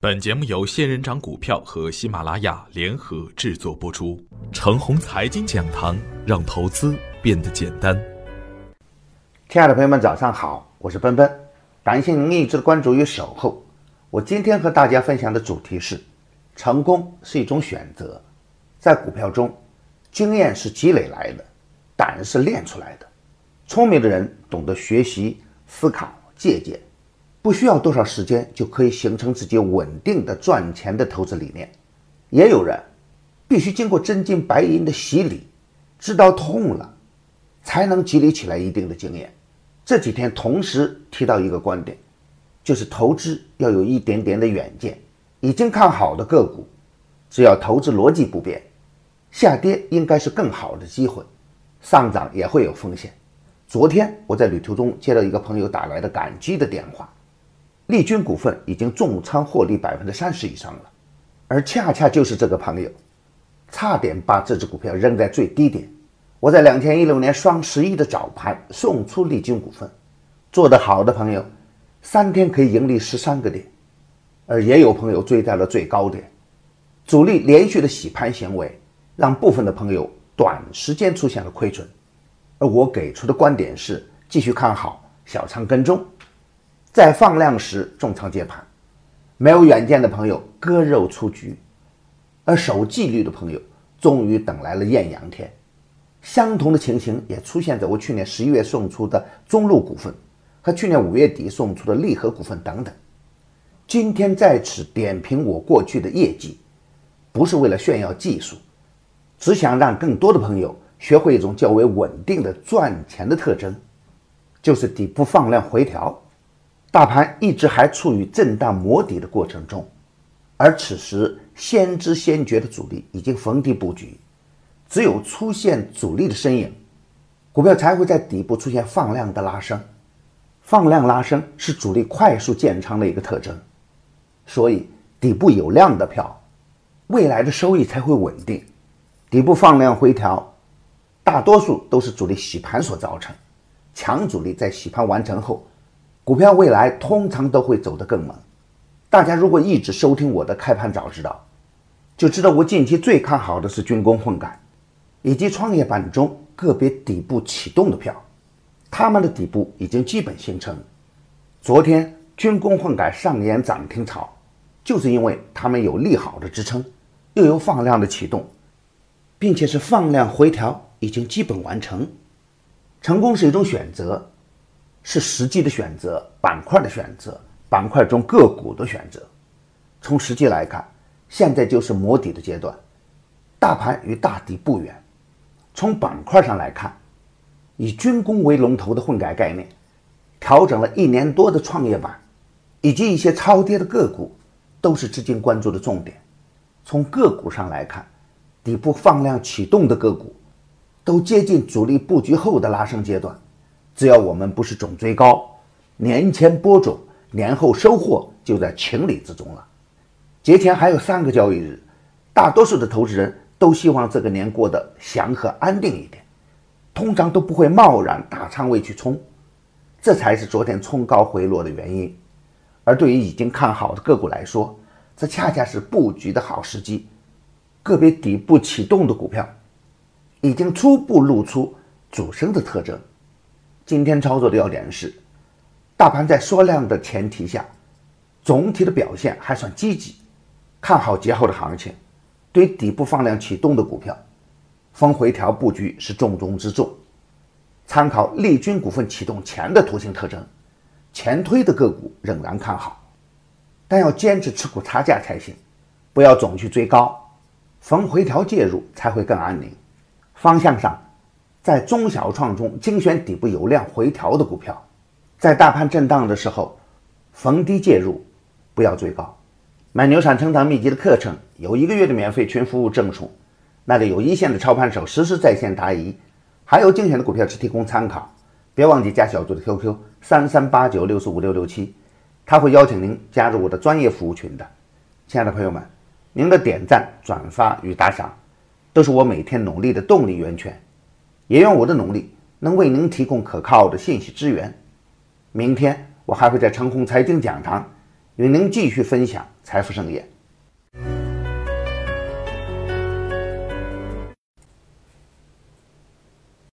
本节目由仙人掌股票和喜马拉雅联合制作播出。程红财经讲堂，让投资变得简单。亲爱的朋友们，早上好，我是奔奔，感谢您一直的关注与守候。我今天和大家分享的主题是：成功是一种选择。在股票中，经验是积累来的，胆是练出来的。聪明的人懂得学习、思考、借鉴。不需要多少时间就可以形成自己稳定的赚钱的投资理念，也有人必须经过真金白银的洗礼，知道痛了，才能积累起来一定的经验。这几天同时提到一个观点，就是投资要有一点点的远见。已经看好的个股，只要投资逻辑不变，下跌应该是更好的机会，上涨也会有风险。昨天我在旅途中接到一个朋友打来的感激的电话。利君股份已经重仓获利百分之三十以上了，而恰恰就是这个朋友，差点把这只股票扔在最低点。我在两千一六年双十一的早盘送出利君股份，做得好的朋友，三天可以盈利十三个点，而也有朋友追在了最高点。主力连续的洗盘行为，让部分的朋友短时间出现了亏损，而我给出的观点是继续看好，小仓跟踪。在放量时重仓接盘，没有远见的朋友割肉出局，而守纪律的朋友终于等来了艳阳天。相同的情形也出现在我去年十一月送出的中路股份和去年五月底送出的利和股份等等。今天在此点评我过去的业绩，不是为了炫耀技术，只想让更多的朋友学会一种较为稳定的赚钱的特征，就是底部放量回调。大盘一直还处于震荡磨底的过程中，而此时先知先觉的主力已经逢低布局，只有出现主力的身影，股票才会在底部出现放量的拉升。放量拉升是主力快速建仓的一个特征，所以底部有量的票，未来的收益才会稳定。底部放量回调，大多数都是主力洗盘所造成，强主力在洗盘完成后。股票未来通常都会走得更猛。大家如果一直收听我的开盘早知道，就知道我近期最看好的是军工混改，以及创业板中个别底部启动的票，他们的底部已经基本形成。昨天军工混改上演涨停潮，就是因为他们有利好的支撑，又有放量的启动，并且是放量回调已经基本完成。成功是一种选择。是实际的选择，板块的选择，板块中个股的选择。从实际来看，现在就是磨底的阶段，大盘与大底不远。从板块上来看，以军工为龙头的混改概念，调整了一年多的创业板，以及一些超跌的个股，都是资金关注的重点。从个股上来看，底部放量启动的个股，都接近主力布局后的拉升阶段。只要我们不是总追高，年前播种，年后收获就在情理之中了。节前还有三个交易日，大多数的投资人都希望这个年过得祥和安定一点，通常都不会贸然大仓位去冲，这才是昨天冲高回落的原因。而对于已经看好的个股来说，这恰恰是布局的好时机。个别底部启动的股票，已经初步露出主升的特征。今天操作的要点是，大盘在缩量的前提下，总体的表现还算积极，看好节后的行情。对底部放量启动的股票，逢回调布局是重中之重。参考利君股份启动前的图形特征，前推的个股仍然看好，但要坚持持股差价才行，不要总去追高，逢回调介入才会更安宁。方向上。在中小创中精选底部有量回调的股票，在大盘震荡的时候逢低介入，不要追高。买牛产成长秘籍的课程有一个月的免费群服务赠送，那里有一线的操盘手实时在线答疑，还有精选的股票只提供参考。别忘记加小组的 QQ 三三八九六四五六六七，他会邀请您加入我的专业服务群的。亲爱的朋友们，您的点赞、转发与打赏，都是我每天努力的动力源泉。也愿我的努力能为您提供可靠的信息资源。明天我还会在长虹财经讲堂与您继续分享财富盛宴。